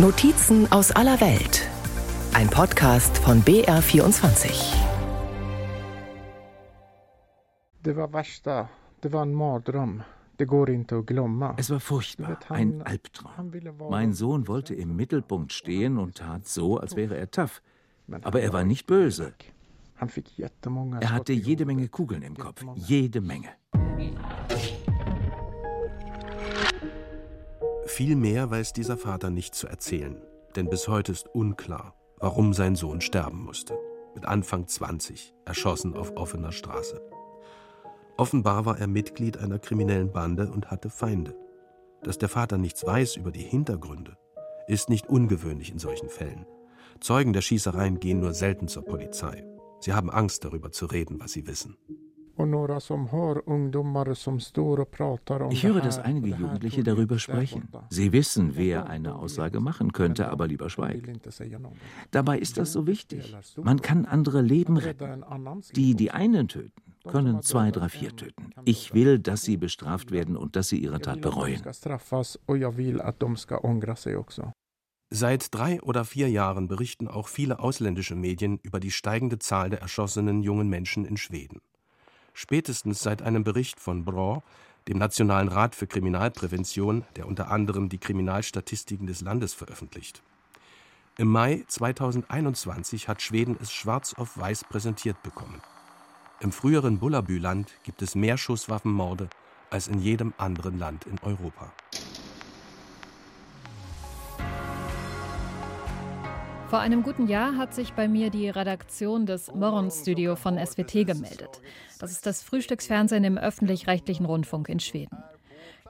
Notizen aus aller Welt. Ein Podcast von BR24. Det var värsta. Det var en mardröm. Det går inte att glömma. Es war furchtbar, ein Albtraum. Mein Sohn wollte im Mittelpunkt stehen und tat so, als wäre er tough. Aber er war nicht böse. Er hatte jede Menge Kugeln im Kopf, jede Menge. Viel mehr weiß dieser Vater nicht zu erzählen, denn bis heute ist unklar, warum sein Sohn sterben musste. Mit Anfang 20, erschossen auf offener Straße. Offenbar war er Mitglied einer kriminellen Bande und hatte Feinde. Dass der Vater nichts weiß über die Hintergründe, ist nicht ungewöhnlich in solchen Fällen. Zeugen der Schießereien gehen nur selten zur Polizei. Sie haben Angst darüber zu reden, was sie wissen. Ich höre, dass einige Jugendliche darüber sprechen. Sie wissen, wer eine Aussage machen könnte, aber lieber schweigen. Dabei ist das so wichtig. Man kann andere Leben retten. Die, die einen töten, können zwei, drei, vier töten. Ich will, dass sie bestraft werden und dass sie ihre Tat bereuen. Seit drei oder vier Jahren berichten auch viele ausländische Medien über die steigende Zahl der erschossenen jungen Menschen in Schweden spätestens seit einem Bericht von BRÅ, dem Nationalen Rat für Kriminalprävention, der unter anderem die Kriminalstatistiken des Landes veröffentlicht. Im Mai 2021 hat Schweden es schwarz auf weiß präsentiert bekommen. Im früheren Bullabü-Land gibt es mehr Schusswaffenmorde als in jedem anderen Land in Europa. Vor einem guten Jahr hat sich bei mir die Redaktion des Morgenstudio von SWT gemeldet. Das ist das Frühstücksfernsehen im öffentlich-rechtlichen Rundfunk in Schweden.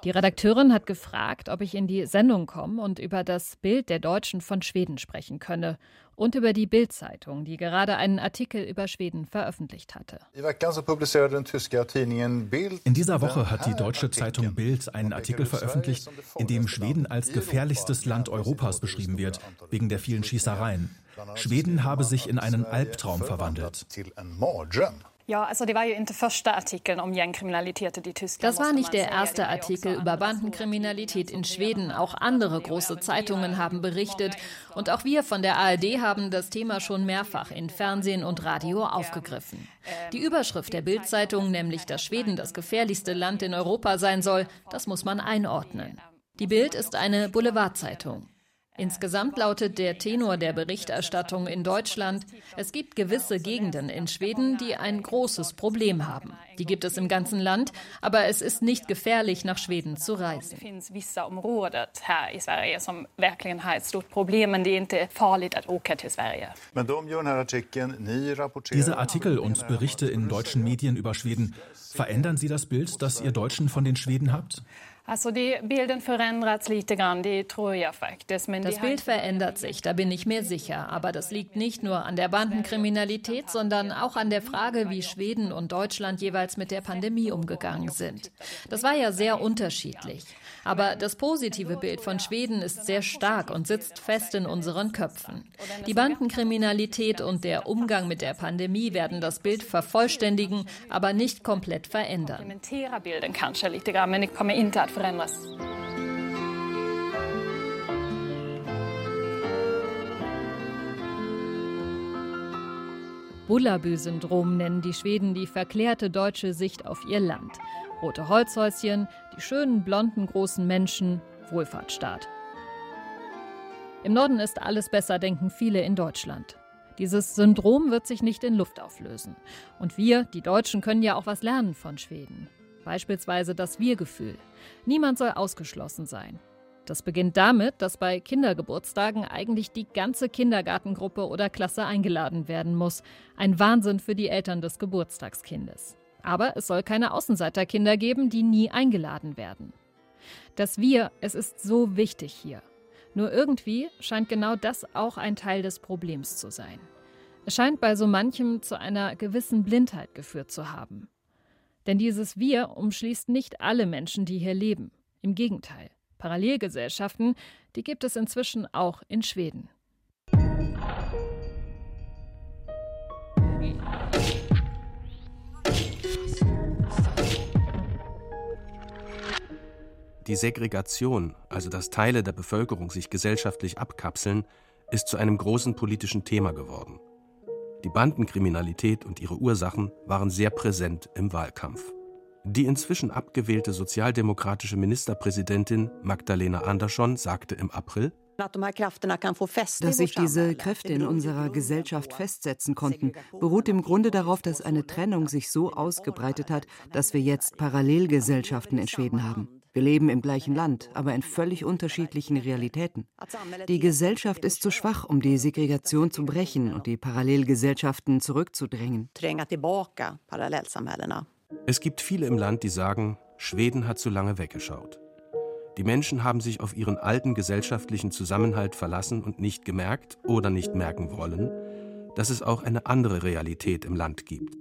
Die Redakteurin hat gefragt, ob ich in die Sendung komme und über das Bild der Deutschen von Schweden sprechen könne und über die Bild-Zeitung, die gerade einen Artikel über Schweden veröffentlicht hatte. In dieser Woche hat die deutsche Zeitung Bild einen Artikel veröffentlicht, in dem Schweden als gefährlichstes Land Europas beschrieben wird, wegen der vielen Schießereien. Schweden habe sich in einen Albtraum verwandelt. Ja, also das war ja nicht der Artikel um Gängkriminalität in Tyskland. Das war nicht der erste Artikel über Bandenkriminalität in Schweden. Auch andere große Zeitungen haben berichtet. Und auch wir von der ARD haben das Thema schon mehrfach in Fernsehen und Radio aufgegriffen. Die Überschrift der Bildzeitung, nämlich dass Schweden das gefährlichste Land in Europa sein soll, das muss man einordnen. Die Bild ist eine Boulevardzeitung. Insgesamt lautet der Tenor der Berichterstattung in Deutschland, es gibt gewisse Gegenden in Schweden, die ein großes Problem haben. Die gibt es im ganzen Land, aber es ist nicht gefährlich, nach Schweden zu reisen. Diese Artikel und Berichte in deutschen Medien über Schweden, verändern sie das Bild, das ihr Deutschen von den Schweden habt? Also die Bilden veränderts lite grann, die tror jag faktiskt. Das Bild verändert sich, da bin ich mir sicher. Aber das liegt nicht nur an der Bandenkriminalität, sondern auch an der Frage, wie Schweden und Deutschland jeweils mit der Pandemie umgegangen sind. Das war ja sehr unterschiedlich. Aber das positive Bild von Schweden ist sehr stark und sitzt fest in unseren Köpfen. Die Bandenkriminalität und der Umgang mit der Pandemie werden das Bild vervollständigen, aber nicht komplett verändern. Bullabü-Syndrom nennen die Schweden die verklärte deutsche Sicht auf ihr Land. Rote Holzhäuschen, die schönen blonden großen Menschen, Wohlfahrtsstaat. Im Norden ist alles besser, denken viele in Deutschland. Dieses Syndrom wird sich nicht in Luft auflösen. Und wir, die Deutschen, können ja auch was lernen von Schweden. Beispielsweise das Wir-Gefühl. Niemand soll ausgeschlossen sein. Das beginnt damit, dass bei Kindergeburtstagen eigentlich die ganze Kindergartengruppe oder Klasse eingeladen werden muss. Ein Wahnsinn für die Eltern des Geburtstagskindes. Aber es soll keine Außenseiterkinder geben, die nie eingeladen werden. Das Wir, es ist so wichtig hier. Nur irgendwie scheint genau das auch ein Teil des Problems zu sein. Es scheint bei so manchem zu einer gewissen Blindheit geführt zu haben. Denn dieses Wir umschließt nicht alle Menschen, die hier leben. Im Gegenteil. Parallelgesellschaften, die gibt es inzwischen auch in Schweden. Die Segregation, also dass Teile der Bevölkerung sich gesellschaftlich abkapseln, ist zu einem großen politischen Thema geworden. Die Bandenkriminalität und ihre Ursachen waren sehr präsent im Wahlkampf. Die inzwischen abgewählte sozialdemokratische Ministerpräsidentin Magdalena Andersson sagte im April, dass sich diese Kräfte in unserer Gesellschaft festsetzen konnten, beruht im Grunde darauf, dass eine Trennung sich so ausgebreitet hat, dass wir jetzt Parallelgesellschaften in Schweden haben. Wir leben im gleichen Land, aber in völlig unterschiedlichen Realitäten. Die Gesellschaft ist zu schwach, um die Segregation zu brechen und die Parallelgesellschaften zurückzudrängen. Es gibt viele im Land, die sagen, Schweden hat zu lange weggeschaut. Die Menschen haben sich auf ihren alten gesellschaftlichen Zusammenhalt verlassen und nicht gemerkt oder nicht merken wollen, dass es auch eine andere Realität im Land gibt.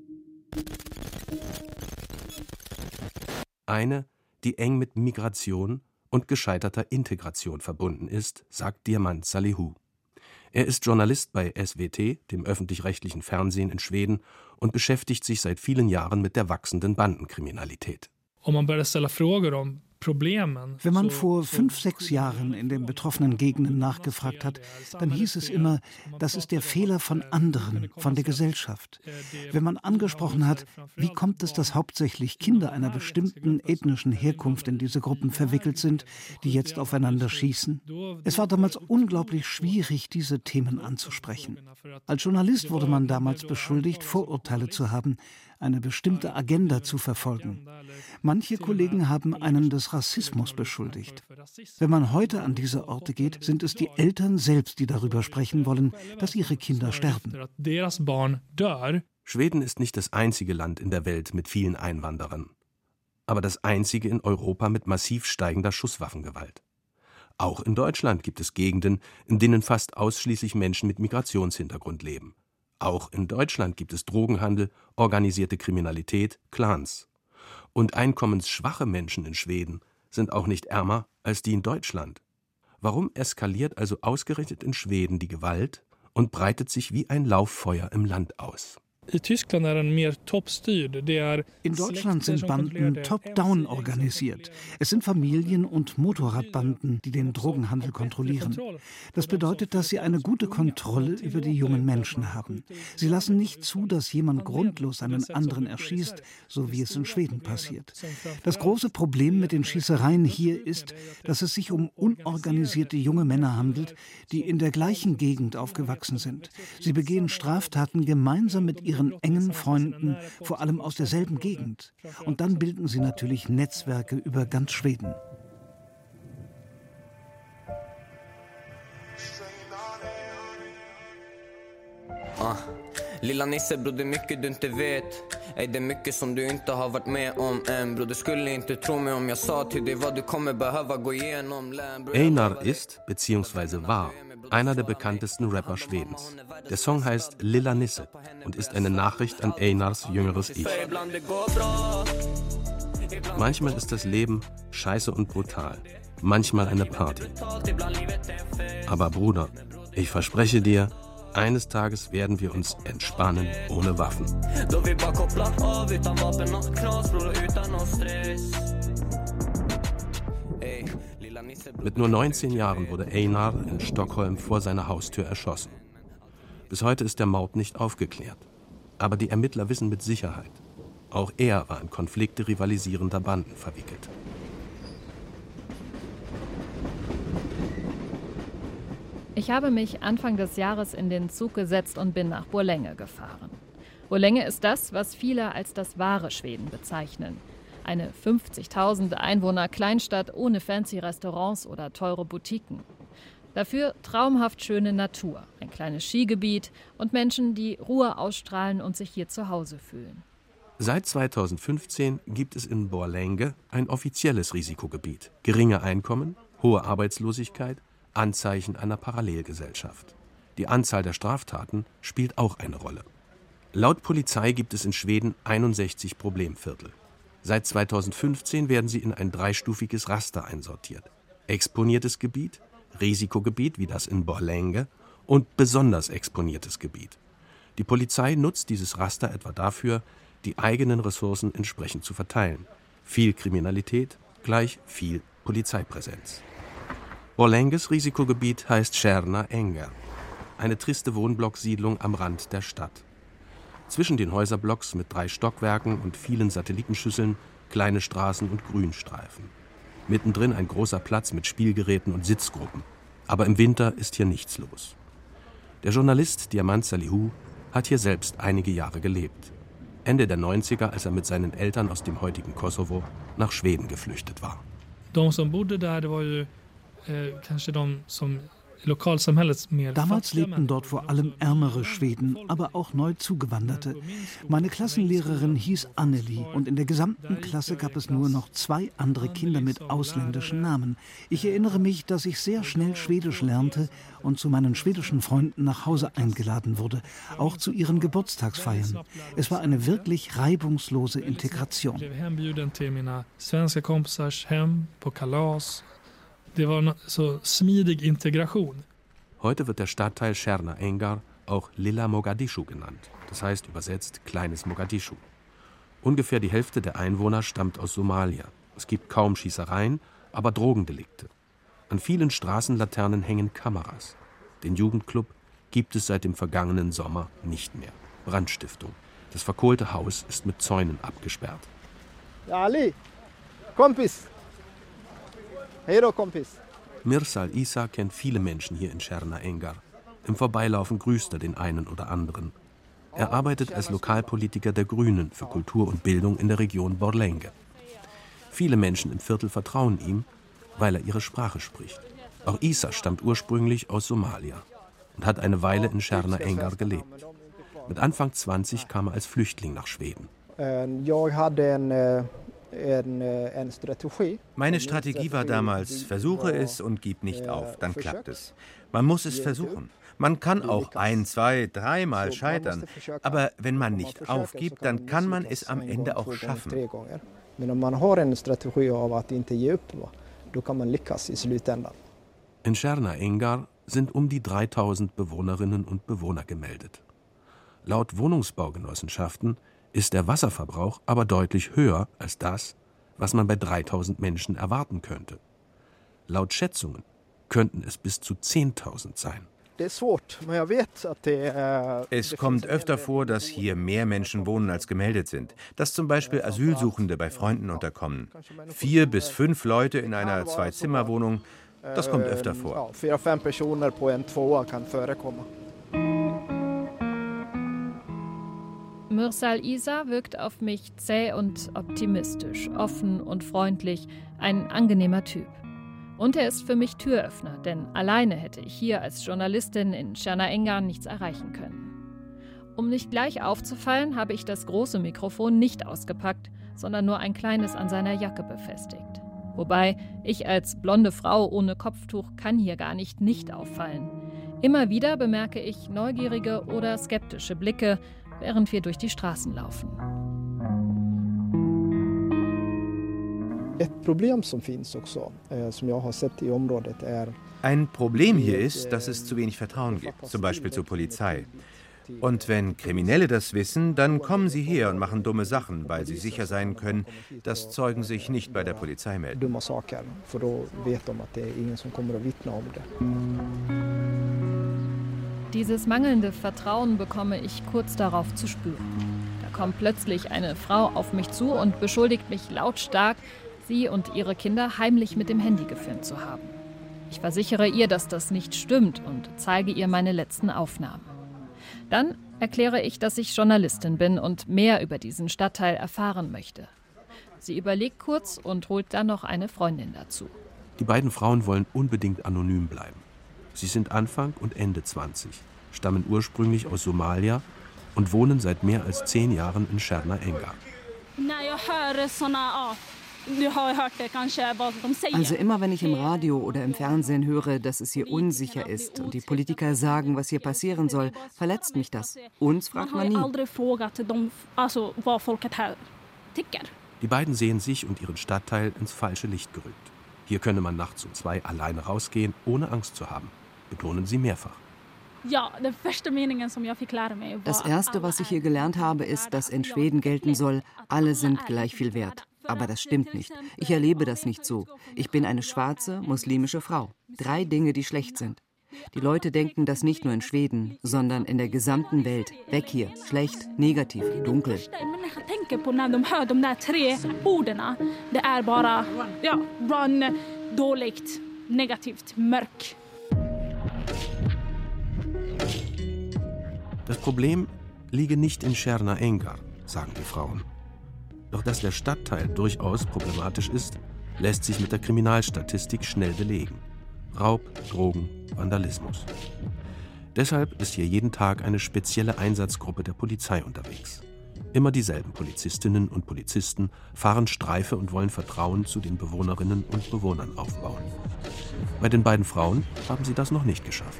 Eine, die eng mit Migration und gescheiterter Integration verbunden ist, sagt Diamant Salihu. Er ist Journalist bei SWT, dem öffentlich-rechtlichen Fernsehen in Schweden, und beschäftigt sich seit vielen Jahren mit der wachsenden Bandenkriminalität. Om man wenn man vor fünf, sechs Jahren in den betroffenen Gegenden nachgefragt hat, dann hieß es immer, das ist der Fehler von anderen, von der Gesellschaft. Wenn man angesprochen hat, wie kommt es, dass hauptsächlich Kinder einer bestimmten ethnischen Herkunft in diese Gruppen verwickelt sind, die jetzt aufeinander schießen? Es war damals unglaublich schwierig, diese Themen anzusprechen. Als Journalist wurde man damals beschuldigt, Vorurteile zu haben, eine bestimmte Agenda zu verfolgen. Manche Kollegen haben einen des Rassismus beschuldigt. Wenn man heute an diese Orte geht, sind es die Eltern selbst, die darüber sprechen wollen, dass ihre Kinder sterben. Schweden ist nicht das einzige Land in der Welt mit vielen Einwanderern, aber das einzige in Europa mit massiv steigender Schusswaffengewalt. Auch in Deutschland gibt es Gegenden, in denen fast ausschließlich Menschen mit Migrationshintergrund leben. Auch in Deutschland gibt es Drogenhandel, organisierte Kriminalität, Clans. Und einkommensschwache Menschen in Schweden sind auch nicht ärmer als die in Deutschland. Warum eskaliert also ausgerechnet in Schweden die Gewalt und breitet sich wie ein Lauffeuer im Land aus? In Deutschland sind Banden top-down organisiert. Es sind Familien- und Motorradbanden, die den Drogenhandel kontrollieren. Das bedeutet, dass sie eine gute Kontrolle über die jungen Menschen haben. Sie lassen nicht zu, dass jemand grundlos einen anderen erschießt, so wie es in Schweden passiert. Das große Problem mit den Schießereien hier ist, dass es sich um unorganisierte junge Männer handelt, die in der gleichen Gegend aufgewachsen sind. Sie begehen Straftaten gemeinsam mit ihren ihren engen Freunden, vor allem aus derselben Gegend. Und dann bilden sie natürlich Netzwerke über ganz Schweden. Ah. Lilla Nisse bror, det är mycket du inte vet Ey, det är mycket som du inte har varit med om än Bror, du skulle inte tro mig om jag sa till dig vad du kommer behöva gå igenom Einar ist, beziehungsweise war, einer der bekanntesten Rapper Schwedens. Der Song heißt Lilla Nisse und ist eine Nachricht an Einars jüngeres Ich. Manchmal ist das Leben scheiße und brutal, manchmal eine Party. Aber Bruder, ich verspreche dir, eines Tages werden wir uns entspannen ohne Waffen. Mit nur 19 Jahren wurde Einar in Stockholm vor seiner Haustür erschossen. Bis heute ist der Mord nicht aufgeklärt. Aber die Ermittler wissen mit Sicherheit, auch er war in Konflikte rivalisierender Banden verwickelt. Ich habe mich Anfang des Jahres in den Zug gesetzt und bin nach Borlänge gefahren. Borlänge ist das, was viele als das wahre Schweden bezeichnen. Eine 50.000 Einwohner Kleinstadt ohne fancy Restaurants oder teure Boutiquen. Dafür traumhaft schöne Natur, ein kleines Skigebiet und Menschen, die Ruhe ausstrahlen und sich hier zu Hause fühlen. Seit 2015 gibt es in Borlänge ein offizielles Risikogebiet. Geringe Einkommen, hohe Arbeitslosigkeit, Anzeichen einer Parallelgesellschaft. Die Anzahl der Straftaten spielt auch eine Rolle. Laut Polizei gibt es in Schweden 61 Problemviertel. Seit 2015 werden sie in ein dreistufiges Raster einsortiert. Exponiertes Gebiet, Risikogebiet wie das in Borlänge und besonders exponiertes Gebiet. Die Polizei nutzt dieses Raster etwa dafür, die eigenen Ressourcen entsprechend zu verteilen. Viel Kriminalität gleich viel Polizeipräsenz. Borlenges Risikogebiet heißt Scherna Enger, eine triste Wohnblocksiedlung am Rand der Stadt. Zwischen den Häuserblocks mit drei Stockwerken und vielen Satellitenschüsseln kleine Straßen und Grünstreifen. Mittendrin ein großer Platz mit Spielgeräten und Sitzgruppen. Aber im Winter ist hier nichts los. Der Journalist Diamant Salihu hat hier selbst einige Jahre gelebt. Ende der 90er, als er mit seinen Eltern aus dem heutigen Kosovo nach Schweden geflüchtet war. De som bodde där, det var ju eh, kanske som Damals lebten dort vor allem ärmere Schweden, aber auch neu zugewanderte. Meine Klassenlehrerin hieß Anneli und in der gesamten Klasse gab es nur noch zwei andere Kinder mit ausländischen Namen. Ich erinnere mich, dass ich sehr schnell Schwedisch lernte und zu meinen schwedischen Freunden nach Hause eingeladen wurde, auch zu ihren Geburtstagsfeiern. Es war eine wirklich reibungslose Integration. Det var so smidig Integration. Heute wird der Stadtteil Scherna Engar auch Lilla Mogadischu genannt, das heißt übersetzt kleines Mogadischu. Ungefähr die Hälfte der Einwohner stammt aus Somalia. Es gibt kaum Schießereien, aber Drogendelikte. An vielen Straßenlaternen hängen Kameras. Den Jugendclub gibt es seit dem vergangenen Sommer nicht mehr. Brandstiftung. Das verkohlte Haus ist mit Zäunen abgesperrt. Ali, Kompis, Då kompis. Mirsal Isa kennt viele Menschen hier in Scherna Engar. Im Vorbeilaufen grüßt er den einen oder anderen. Er arbeitet als Lokalpolitiker der Grünen für Kultur und Bildung in der Region Borlenge. Viele Menschen im Viertel vertrauen ihm, weil er ihre Sprache spricht. Auch Isa stammt ursprünglich aus Somalia und hat eine Weile in Scherna Engar gelebt. Mit Anfang 20 kam er als Flüchtling nach Schweden. Ich hatte eine meine Strategie war damals, versuche es und gib nicht auf, dann klappt es. Man muss es versuchen. Man kann auch ein, zwei, dreimal scheitern, aber wenn man nicht aufgibt, dann kann man es am Ende auch schaffen. In Scherna Engar sind um die 3000 Bewohnerinnen und Bewohner gemeldet. Laut Wohnungsbaugenossenschaften ist der Wasserverbrauch aber deutlich höher als das, was man bei 3000 Menschen erwarten könnte. Laut Schätzungen könnten es bis zu 10.000 sein. Es kommt öfter vor, dass hier mehr Menschen wohnen als gemeldet sind. Dass zum Beispiel Asylsuchende bei Freunden unterkommen. Vier bis fünf Leute in einer Zwei-Zimmer-Wohnung, das kommt öfter vor. Mürsal Isa wirkt auf mich zäh und optimistisch, offen und freundlich, ein angenehmer Typ. Und er ist für mich Türöffner, denn alleine hätte ich hier als Journalistin in Tschernaengar nichts erreichen können. Um nicht gleich aufzufallen, habe ich das große Mikrofon nicht ausgepackt, sondern nur ein kleines an seiner Jacke befestigt. Wobei ich als blonde Frau ohne Kopftuch kann hier gar nicht nicht auffallen. Immer wieder bemerke ich neugierige oder skeptische Blicke, während wir durch die Straßen laufen. Ein Problem hier ist, dass es zu wenig Vertrauen gibt, zum Beispiel zur Polizei. Und wenn Kriminelle das wissen, dann kommen sie her und machen dumme Sachen, weil sie sicher sein können, dass Zeugen sich nicht bei der Polizei melden. Dieses mangelnde Vertrauen bekomme ich kurz darauf zu spüren. Da kommt plötzlich eine Frau auf mich zu und beschuldigt mich lautstark, sie und ihre Kinder heimlich mit dem Handy gefilmt zu haben. Ich versichere ihr, dass das nicht stimmt und zeige ihr meine letzten Aufnahmen. Dann erkläre ich, dass ich Journalistin bin und mehr über diesen Stadtteil erfahren möchte. Sie überlegt kurz und holt dann noch eine Freundin dazu. Die beiden Frauen wollen unbedingt anonym bleiben. Sie sind Anfang und Ende 20, stammen ursprünglich aus Somalia und wohnen seit mehr als zehn Jahren in Scherna Enga. Also immer wenn ich im Radio oder im Fernsehen höre, dass es hier unsicher ist und die Politiker sagen, was hier passieren soll, verletzt mich das. Uns fragt man nie. Die beiden sehen sich und ihren Stadtteil ins falsche Licht gerückt. Hier könne man nachts um zwei alleine rausgehen, ohne Angst zu haben betonen sie mehrfach. Das Erste, was ich hier gelernt habe, ist, dass in Schweden gelten soll, alle sind gleich viel wert. Aber das stimmt nicht. Ich erlebe das nicht so. Ich bin eine schwarze, muslimische Frau. Drei Dinge, die schlecht sind. Die Leute denken das nicht nur in Schweden, sondern in der gesamten Welt. Weg hier. Schlecht, negativ, dunkel. Das Problem liege nicht in Scherna Engar, sagen die Frauen. Doch dass der Stadtteil durchaus problematisch ist, lässt sich mit der Kriminalstatistik schnell belegen. Raub, Drogen, Vandalismus. Deshalb ist hier jeden Tag eine spezielle Einsatzgruppe der Polizei unterwegs. Immer dieselben Polizistinnen und Polizisten fahren Streife und wollen Vertrauen zu den Bewohnerinnen und Bewohnern aufbauen. Bei den beiden Frauen haben sie das noch nicht geschafft.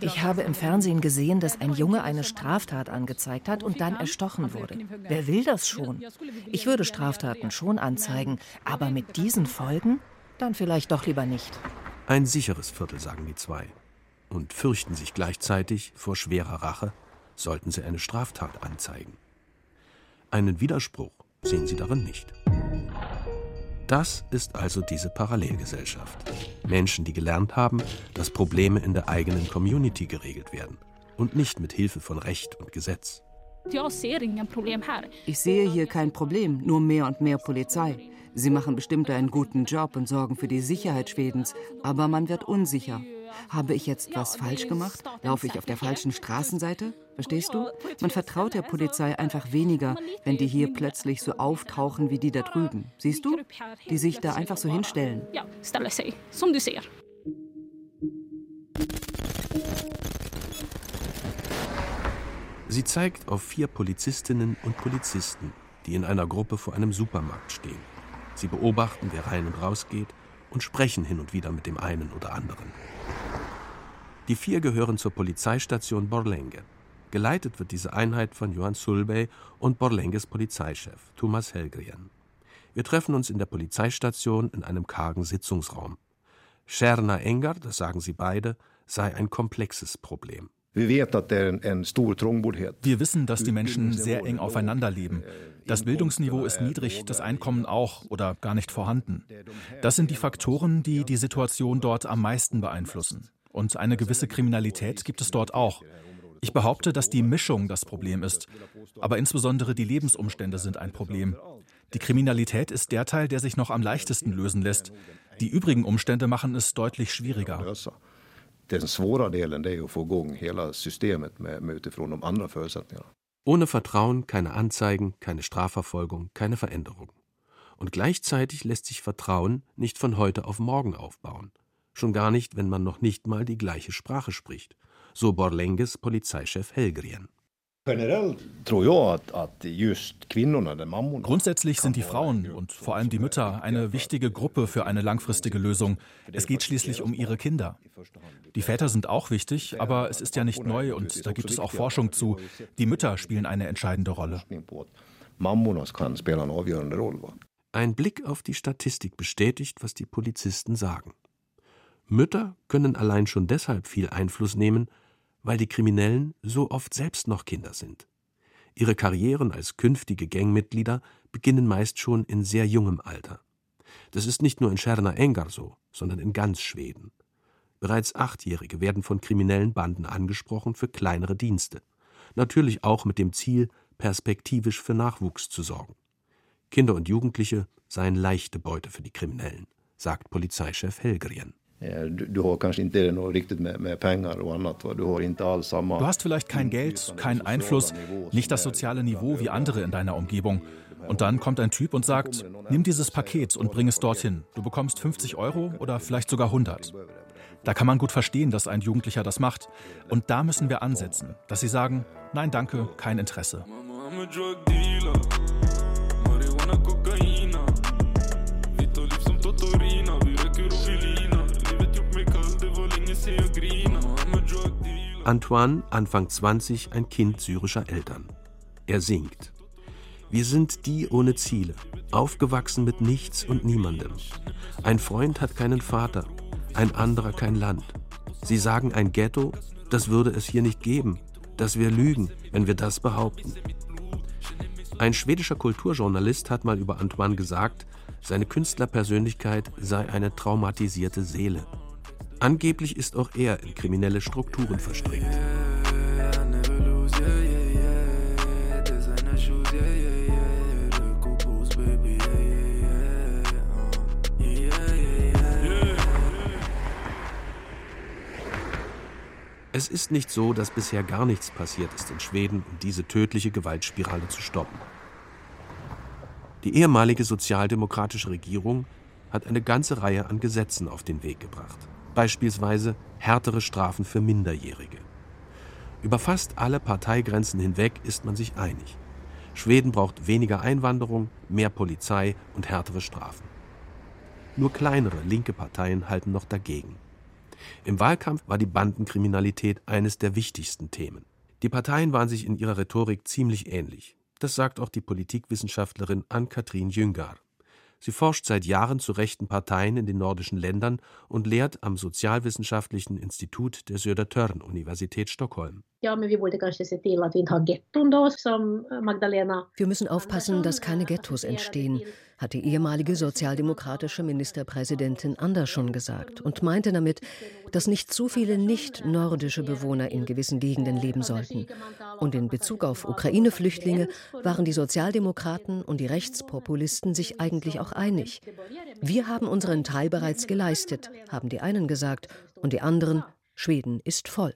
Ich habe im Fernsehen gesehen, dass ein Junge eine Straftat angezeigt hat und dann erstochen wurde. Wer will das schon? Ich würde Straftaten schon anzeigen, aber mit diesen Folgen? Dann vielleicht doch lieber nicht. Ein sicheres Viertel, sagen die zwei. Und fürchten sich gleichzeitig vor schwerer Rache, sollten sie eine Straftat anzeigen. Einen Widerspruch sehen sie darin nicht. Das ist also diese Parallelgesellschaft. Menschen, die gelernt haben, dass Probleme in der eigenen Community geregelt werden und nicht mit Hilfe von Recht und Gesetz. Ich sehe hier kein Problem, nur mehr und mehr Polizei. Sie machen bestimmt einen guten Job und sorgen für die Sicherheit Schwedens, aber man wird unsicher. Habe ich jetzt was falsch gemacht? Laufe ich auf der falschen Straßenseite? Verstehst du? Man vertraut der Polizei einfach weniger, wenn die hier plötzlich so auftauchen wie die da drüben. Siehst du? Die sich da einfach so hinstellen. Sie zeigt auf vier Polizistinnen und Polizisten, die in einer Gruppe vor einem Supermarkt stehen. Sie beobachten, wer rein und raus geht und sprechen hin und wieder mit dem einen oder anderen. Die vier gehören zur Polizeistation Borlänge. Geleitet wird diese Einheit von Johann Sulbey und Borlänges Polizeichef Thomas Helgren. Wir treffen uns in der Polizeistation in einem kargen Sitzungsraum. Scherna Engar, das sagen sie beide, sei ein komplexes Problem. Wir wissen, dass die Menschen sehr eng aufeinander leben. Das Bildungsniveau ist niedrig, das Einkommen auch oder gar nicht vorhanden. Das sind die Faktoren, die die Situation dort am meisten beeinflussen. Und eine gewisse Kriminalität gibt es dort auch. Ich behaupte, dass die Mischung das Problem ist. Aber insbesondere die Lebensumstände sind ein Problem. Die Kriminalität ist der Teil, der sich noch am leichtesten lösen lässt. Die übrigen Umstände machen es deutlich schwieriger. Den svåra delen är att få igång hela systemet med, med utifrån de andra förutsättningarna. Ohne Vertrauen keine Anzeigen, keine Strafverfolgung, keine Veränderung. Und gleichzeitig lässt sich Vertrauen nicht von heute auf morgen aufbauen schon gar nicht, wenn man noch nicht mal die gleiche Sprache spricht, so Borlenges Polizeichef Helgrien. Grundsätzlich sind die Frauen und vor allem die Mütter eine wichtige Gruppe für eine langfristige Lösung. Es geht schließlich um ihre Kinder. Die Väter sind auch wichtig, aber es ist ja nicht neu und da gibt es auch Forschung zu. Die Mütter spielen eine entscheidende Rolle. Ein Blick auf die Statistik bestätigt, was die Polizisten sagen. Mütter können allein schon deshalb viel Einfluss nehmen, weil die Kriminellen so oft selbst noch Kinder sind. Ihre Karrieren als künftige Gangmitglieder beginnen meist schon in sehr jungem Alter. Das ist nicht nur in Scherna Engar so, sondern in ganz Schweden. Bereits Achtjährige werden von kriminellen Banden angesprochen für kleinere Dienste. Natürlich auch mit dem Ziel, perspektivisch für Nachwuchs zu sorgen. Kinder und Jugendliche seien leichte Beute für die Kriminellen, sagt Polizeichef Helgrien. Eh, du hast vielleicht kein Geld, keinen Einfluss, nicht das soziale Niveau wie andere in deiner Umgebung. Und dann kommt ein Typ und sagt, nimm dieses Paket und bring es dorthin. Du bekommst 50 Euro oder vielleicht sogar 100. Da kann man gut verstehen, dass ein Jugendlicher das macht. Und da müssen wir ansetzen, dass sie sagen, nein, danke, kein Interesse. Antoine, Anfang 20, ein Kind syrischer Eltern. Er singt. Wir sind die ohne Ziele, aufgewachsen mit nichts und niemandem. Ein Freund hat keinen Vater, ein anderer kein Land. Sie sagen ein Ghetto, das würde es hier nicht geben. dass wir lügen, wenn wir das behaupten. Ein schwedischer Kulturjournalist hat mal über Antoine gesagt, seine Künstlerpersönlichkeit sei eine traumatisierte Seele. Angeblich ist auch er in kriminelle Strukturen verstrickt. Es ist nicht so, dass bisher gar nichts passiert ist in Schweden, um diese tödliche Gewaltspirale zu stoppen. Die ehemalige sozialdemokratische Regierung hat eine ganze Reihe an Gesetzen auf den Weg gebracht. Beispielsweise härtere Strafen für Minderjährige. Über fast alle Parteigrenzen hinweg ist man sich einig. Schweden braucht weniger Einwanderung, mehr Polizei und härtere Strafen. Nur kleinere linke Parteien halten noch dagegen. Im Wahlkampf war die Bandenkriminalität eines der wichtigsten Themen. Die Parteien waren sich in ihrer Rhetorik ziemlich ähnlich. Das sagt auch die Politikwissenschaftlerin Ann-Kathrin Jüngar. Sie forscht seit Jahren zu rechten Parteien in den nordischen Ländern und lehrt am Sozialwissenschaftlichen Institut der Södertörn-Universität Stockholm. Wir müssen aufpassen, dass keine Ghettos entstehen, hat die ehemalige sozialdemokratische Ministerpräsidentin Andersson gesagt und meinte damit, dass nicht zu viele nicht-nordische Bewohner in gewissen Gegenden leben sollten. Und in Bezug auf Ukraine-Flüchtlinge waren die Sozialdemokraten und die Rechtspopulisten sich eigentlich auch einig. Wir haben unseren Teil bereits geleistet, haben die einen gesagt, und die anderen, Schweden ist voll.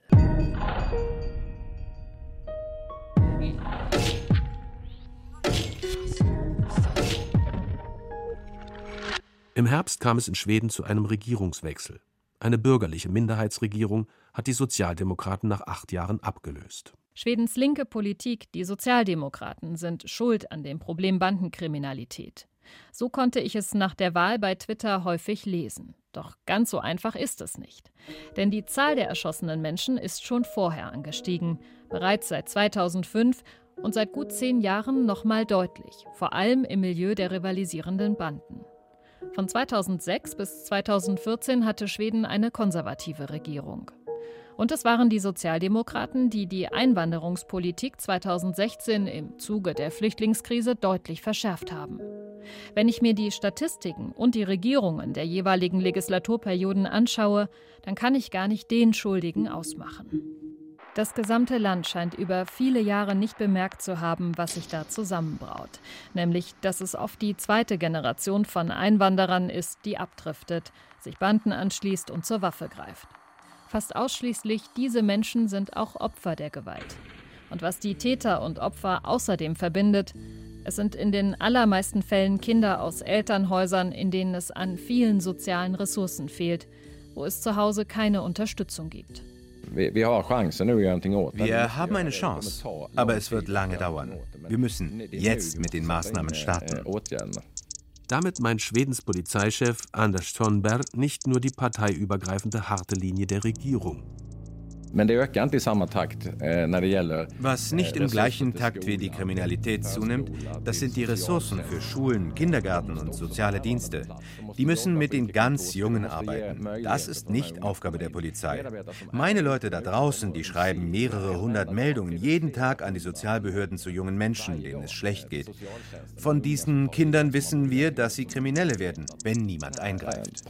Im Herbst kam es in Schweden zu einem Regierungswechsel. Eine bürgerliche Minderheitsregierung hat die Sozialdemokraten nach acht Jahren abgelöst. Schwedens linke Politik, die Sozialdemokraten, sind schuld an dem Problem Bandenkriminalität. So konnte ich es nach der Wahl bei Twitter häufig lesen. Doch ganz so einfach ist es nicht. Denn die Zahl der erschossenen Menschen ist schon vorher angestiegen, bereits seit 2005 und seit gut zehn Jahren nochmal deutlich, vor allem im Milieu der rivalisierenden Banden. Von 2006 bis 2014 hatte Schweden eine konservative Regierung. Und es waren die Sozialdemokraten, die die Einwanderungspolitik 2016 im Zuge der Flüchtlingskrise deutlich verschärft haben. Wenn ich mir die Statistiken und die Regierungen der jeweiligen Legislaturperioden anschaue, dann kann ich gar nicht den Schuldigen ausmachen. Das gesamte Land scheint über viele Jahre nicht bemerkt zu haben, was sich da zusammenbraut. Nämlich, dass es oft die zweite Generation von Einwanderern ist, die abdriftet, sich Banden anschließt und zur Waffe greift. Fast ausschließlich diese Menschen sind auch Opfer der Gewalt. Und was die Täter und Opfer außerdem verbindet, es sind in den allermeisten Fällen Kinder aus Elternhäusern, in denen es an vielen sozialen Ressourcen fehlt, wo es zu Hause keine Unterstützung gibt. Wir haben eine Chance, aber es wird lange dauern. Wir müssen jetzt mit den Maßnahmen starten. Damit meint Schwedens Polizeichef Anders Thornberg nicht nur die parteiübergreifende harte Linie der Regierung. Eh, Was nicht im gleichen Takt wie die Kriminalität zunimmt, das sind die Ressourcen für Schulen, Kindergärten und soziale Dienste. Die müssen mit den ganz Jungen arbeiten. Das ist nicht Aufgabe der Polizei. Meine Leute da draußen, die schreiben mehrere hundert Meldungen jeden Tag an die Sozialbehörden zu jungen Menschen, denen es schlecht geht. Von diesen Kindern wissen wir, dass sie Kriminelle werden, wenn niemand eingreift.